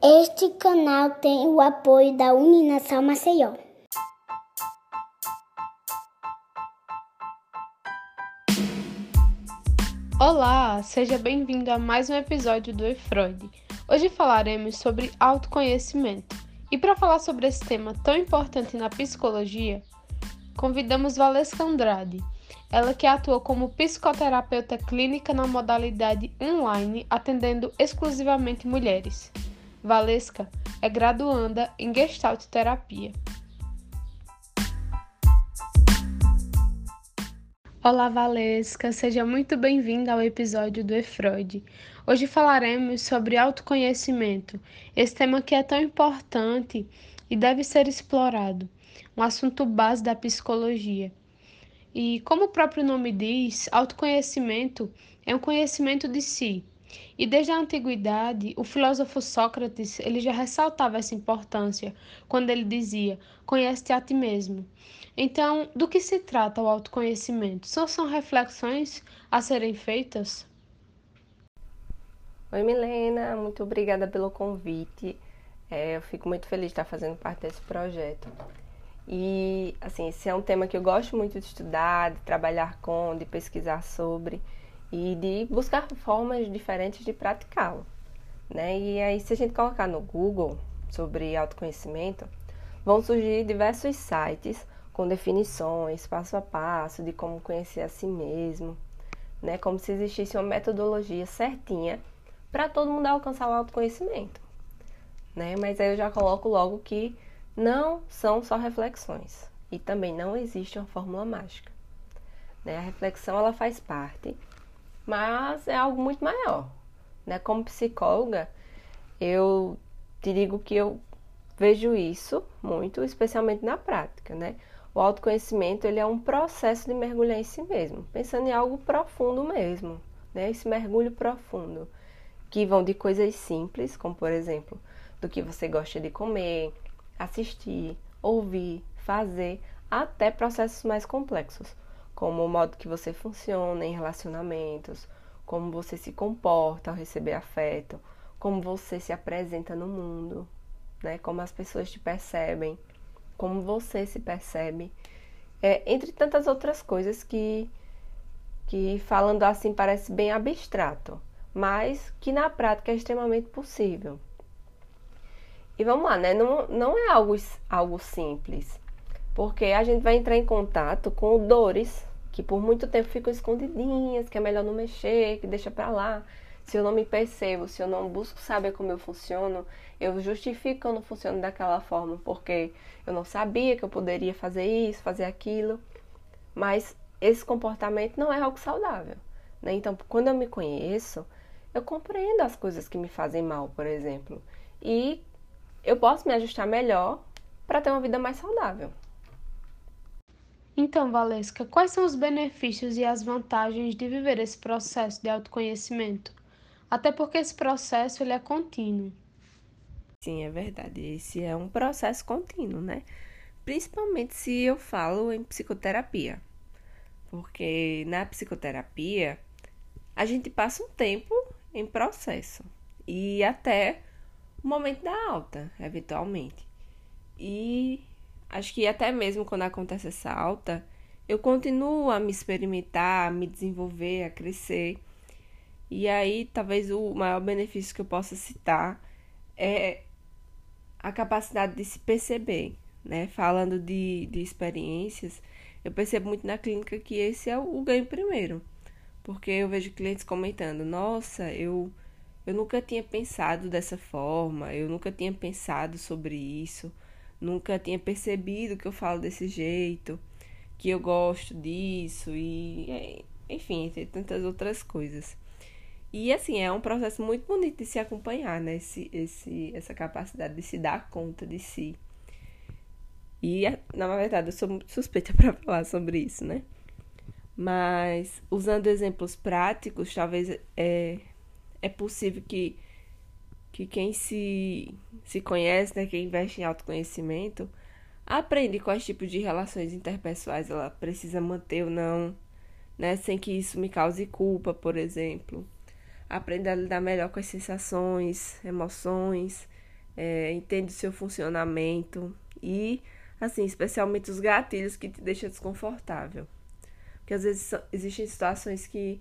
Este canal tem o apoio da Uninação Maceió. Olá, seja bem-vindo a mais um episódio do E-Freud. Hoje falaremos sobre autoconhecimento. E para falar sobre esse tema tão importante na psicologia, convidamos Valesca Andrade, ela que atua como psicoterapeuta clínica na modalidade online, atendendo exclusivamente mulheres. Valesca é graduanda em Gestalt Terapia. Olá, Valesca, seja muito bem-vinda ao episódio do E-Freud. Hoje falaremos sobre autoconhecimento, esse tema que é tão importante e deve ser explorado, um assunto base da psicologia. E como o próprio nome diz, autoconhecimento é um conhecimento de si. E desde a antiguidade, o filósofo Sócrates, ele já ressaltava essa importância quando ele dizia: "Conhece-te a ti mesmo". Então, do que se trata o autoconhecimento? São, são reflexões a serem feitas? Oi, Milena, muito obrigada pelo convite. É, eu fico muito feliz de estar fazendo parte desse projeto. E, assim, esse é um tema que eu gosto muito de estudar, de trabalhar com, de pesquisar sobre e de buscar formas diferentes de praticá-lo. Né? E aí, se a gente colocar no Google sobre autoconhecimento, vão surgir diversos sites com definições, passo a passo de como conhecer a si mesmo, né? Como se existisse uma metodologia certinha para todo mundo alcançar o autoconhecimento, né? Mas aí eu já coloco logo que não são só reflexões e também não existe uma fórmula mágica. Né? A reflexão ela faz parte, mas é algo muito maior. Né? Como psicóloga, eu te digo que eu vejo isso muito, especialmente na prática, né? O autoconhecimento ele é um processo de mergulhar em si mesmo, pensando em algo profundo mesmo, né? Esse mergulho profundo, que vão de coisas simples, como por exemplo, do que você gosta de comer, assistir, ouvir, fazer, até processos mais complexos, como o modo que você funciona em relacionamentos, como você se comporta ao receber afeto, como você se apresenta no mundo, né? Como as pessoas te percebem como você se percebe, é, entre tantas outras coisas que, que, falando assim, parece bem abstrato, mas que na prática é extremamente possível. E vamos lá, né? Não, não é algo, algo simples, porque a gente vai entrar em contato com dores que por muito tempo ficam escondidinhas, que é melhor não mexer, que deixa pra lá se eu não me percebo, se eu não busco saber como eu funciono, eu justifico que eu não funciono daquela forma porque eu não sabia que eu poderia fazer isso, fazer aquilo. Mas esse comportamento não é algo saudável. Né? Então, quando eu me conheço, eu compreendo as coisas que me fazem mal, por exemplo. E eu posso me ajustar melhor para ter uma vida mais saudável. Então, Valesca, quais são os benefícios e as vantagens de viver esse processo de autoconhecimento? Até porque esse processo ele é contínuo. Sim, é verdade. Esse é um processo contínuo, né? Principalmente se eu falo em psicoterapia. Porque na psicoterapia a gente passa um tempo em processo e até o momento da alta, eventualmente. E acho que até mesmo quando acontece essa alta, eu continuo a me experimentar, a me desenvolver, a crescer. E aí, talvez o maior benefício que eu possa citar é a capacidade de se perceber, né? Falando de, de experiências, eu percebo muito na clínica que esse é o, ganho primeiro. Porque eu vejo clientes comentando: nossa, eu, eu nunca tinha pensado dessa forma, eu nunca tinha pensado sobre isso, nunca tinha percebido que eu falo desse jeito, que eu gosto disso, e enfim, entre tantas outras coisas. E assim, é um processo muito bonito de se acompanhar, né? Esse, esse, essa capacidade de se dar conta de si. E, na verdade, eu sou muito suspeita para falar sobre isso, né? Mas, usando exemplos práticos, talvez é, é possível que, que quem se, se conhece, né? Quem investe em autoconhecimento, aprende quais tipos de relações interpessoais ela precisa manter ou não, né? Sem que isso me cause culpa, por exemplo aprende a lidar melhor com as sensações, emoções, é, entende o seu funcionamento e, assim, especialmente os gatilhos que te deixam desconfortável. Porque às vezes existem situações que,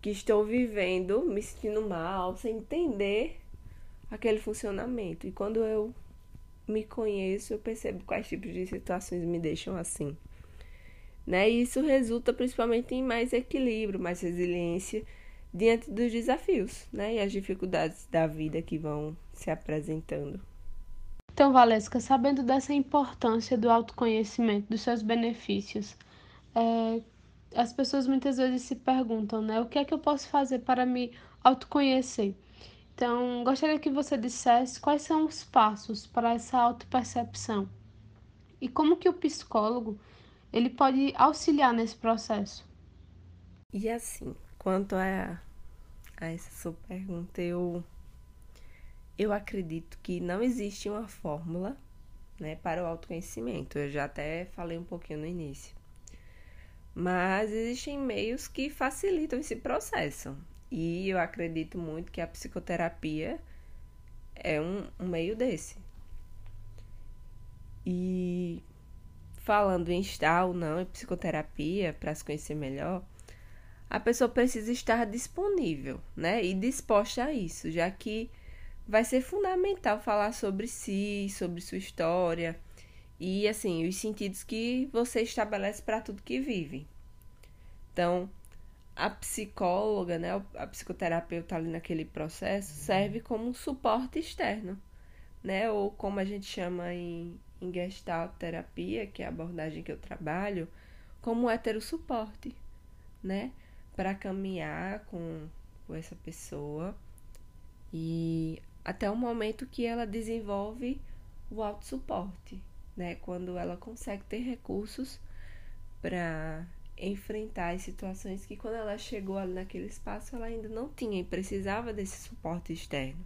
que estou vivendo, me sentindo mal, sem entender aquele funcionamento. E quando eu me conheço, eu percebo quais tipos de situações me deixam assim. Né? E isso resulta principalmente em mais equilíbrio, mais resiliência diante dos desafios, né? E as dificuldades da vida que vão se apresentando. Então, Valesca, sabendo dessa importância do autoconhecimento, dos seus benefícios, é, as pessoas muitas vezes se perguntam, né? O que é que eu posso fazer para me autoconhecer? Então, gostaria que você dissesse quais são os passos para essa autopercepção e como que o psicólogo ele pode auxiliar nesse processo. E assim, quanto a, a essa sua pergunta, eu, eu acredito que não existe uma fórmula né, para o autoconhecimento. Eu já até falei um pouquinho no início. Mas existem meios que facilitam esse processo. E eu acredito muito que a psicoterapia é um, um meio desse. E falando em estar ou não em psicoterapia, para se conhecer melhor, a pessoa precisa estar disponível, né? E disposta a isso, já que vai ser fundamental falar sobre si, sobre sua história e assim, os sentidos que você estabelece para tudo que vive. Então, a psicóloga, né, a psicoterapeuta ali naquele processo serve como um suporte externo, né, ou como a gente chama em, em Gestalt terapia, que é a abordagem que eu trabalho, como um heterossuporte, né, para caminhar com, com essa pessoa e até o momento que ela desenvolve o autossuporte, né, quando ela consegue ter recursos para enfrentar as situações que quando ela chegou ali naquele espaço ela ainda não tinha e precisava desse suporte externo.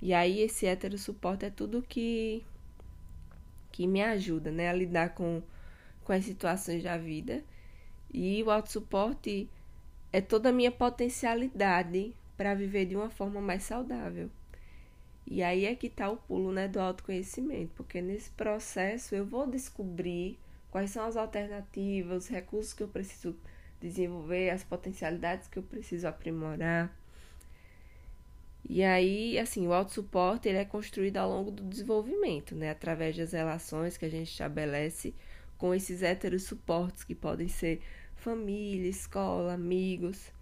E aí esse hétero suporte é tudo que que me ajuda, né, a lidar com com as situações da vida. E o autossuporte é toda a minha potencialidade para viver de uma forma mais saudável. E aí é que está o pulo né, do autoconhecimento, porque nesse processo eu vou descobrir quais são as alternativas, os recursos que eu preciso desenvolver, as potencialidades que eu preciso aprimorar. E aí, assim, o autossuporte ele é construído ao longo do desenvolvimento, né? Através das relações que a gente estabelece com esses héteros suportes, que podem ser família, escola, amigos.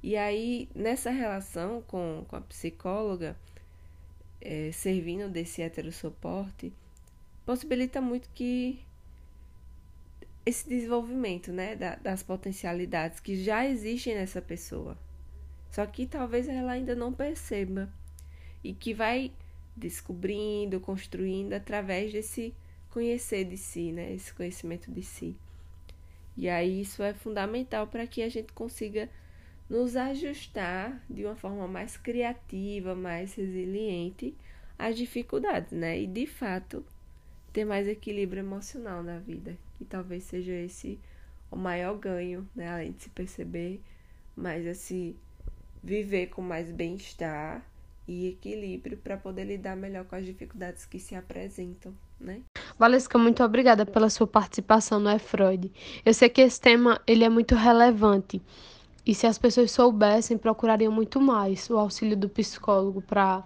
E aí, nessa relação com, com a psicóloga, é, servindo desse hétero suporte, possibilita muito que esse desenvolvimento, né, da, das potencialidades que já existem nessa pessoa. Só que talvez ela ainda não perceba e que vai descobrindo, construindo através desse conhecer de si, né, esse conhecimento de si. E aí isso é fundamental para que a gente consiga nos ajustar de uma forma mais criativa, mais resiliente às dificuldades, né? E de fato ter mais equilíbrio emocional na vida, que talvez seja esse o maior ganho, né? Além de se perceber, mas esse viver com mais bem-estar e equilíbrio para poder lidar melhor com as dificuldades que se apresentam, né? Valesca, muito obrigada pela sua participação no E-Freud. Eu sei que esse tema ele é muito relevante e se as pessoas soubessem, procurariam muito mais o auxílio do psicólogo para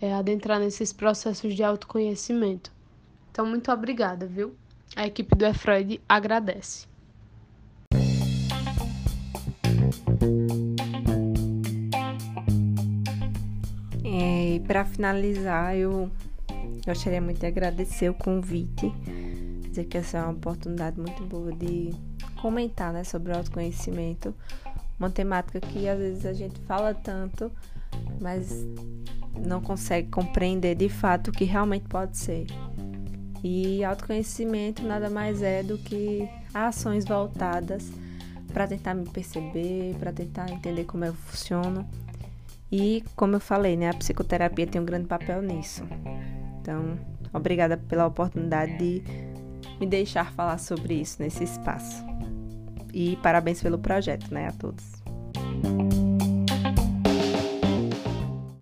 é, adentrar nesses processos de autoconhecimento. Então, muito obrigada, viu? A equipe do E-Freud agradece. É, e para finalizar, eu gostaria muito de agradecer o convite, dizer que essa é uma oportunidade muito boa de comentar né, sobre o autoconhecimento, uma temática que às vezes a gente fala tanto, mas não consegue compreender de fato o que realmente pode ser. E autoconhecimento nada mais é do que ações voltadas para tentar me perceber, para tentar entender como eu funciono. E como eu falei, né, a psicoterapia tem um grande papel nisso. Então, obrigada pela oportunidade de me deixar falar sobre isso nesse espaço. E parabéns pelo projeto, né, a todos.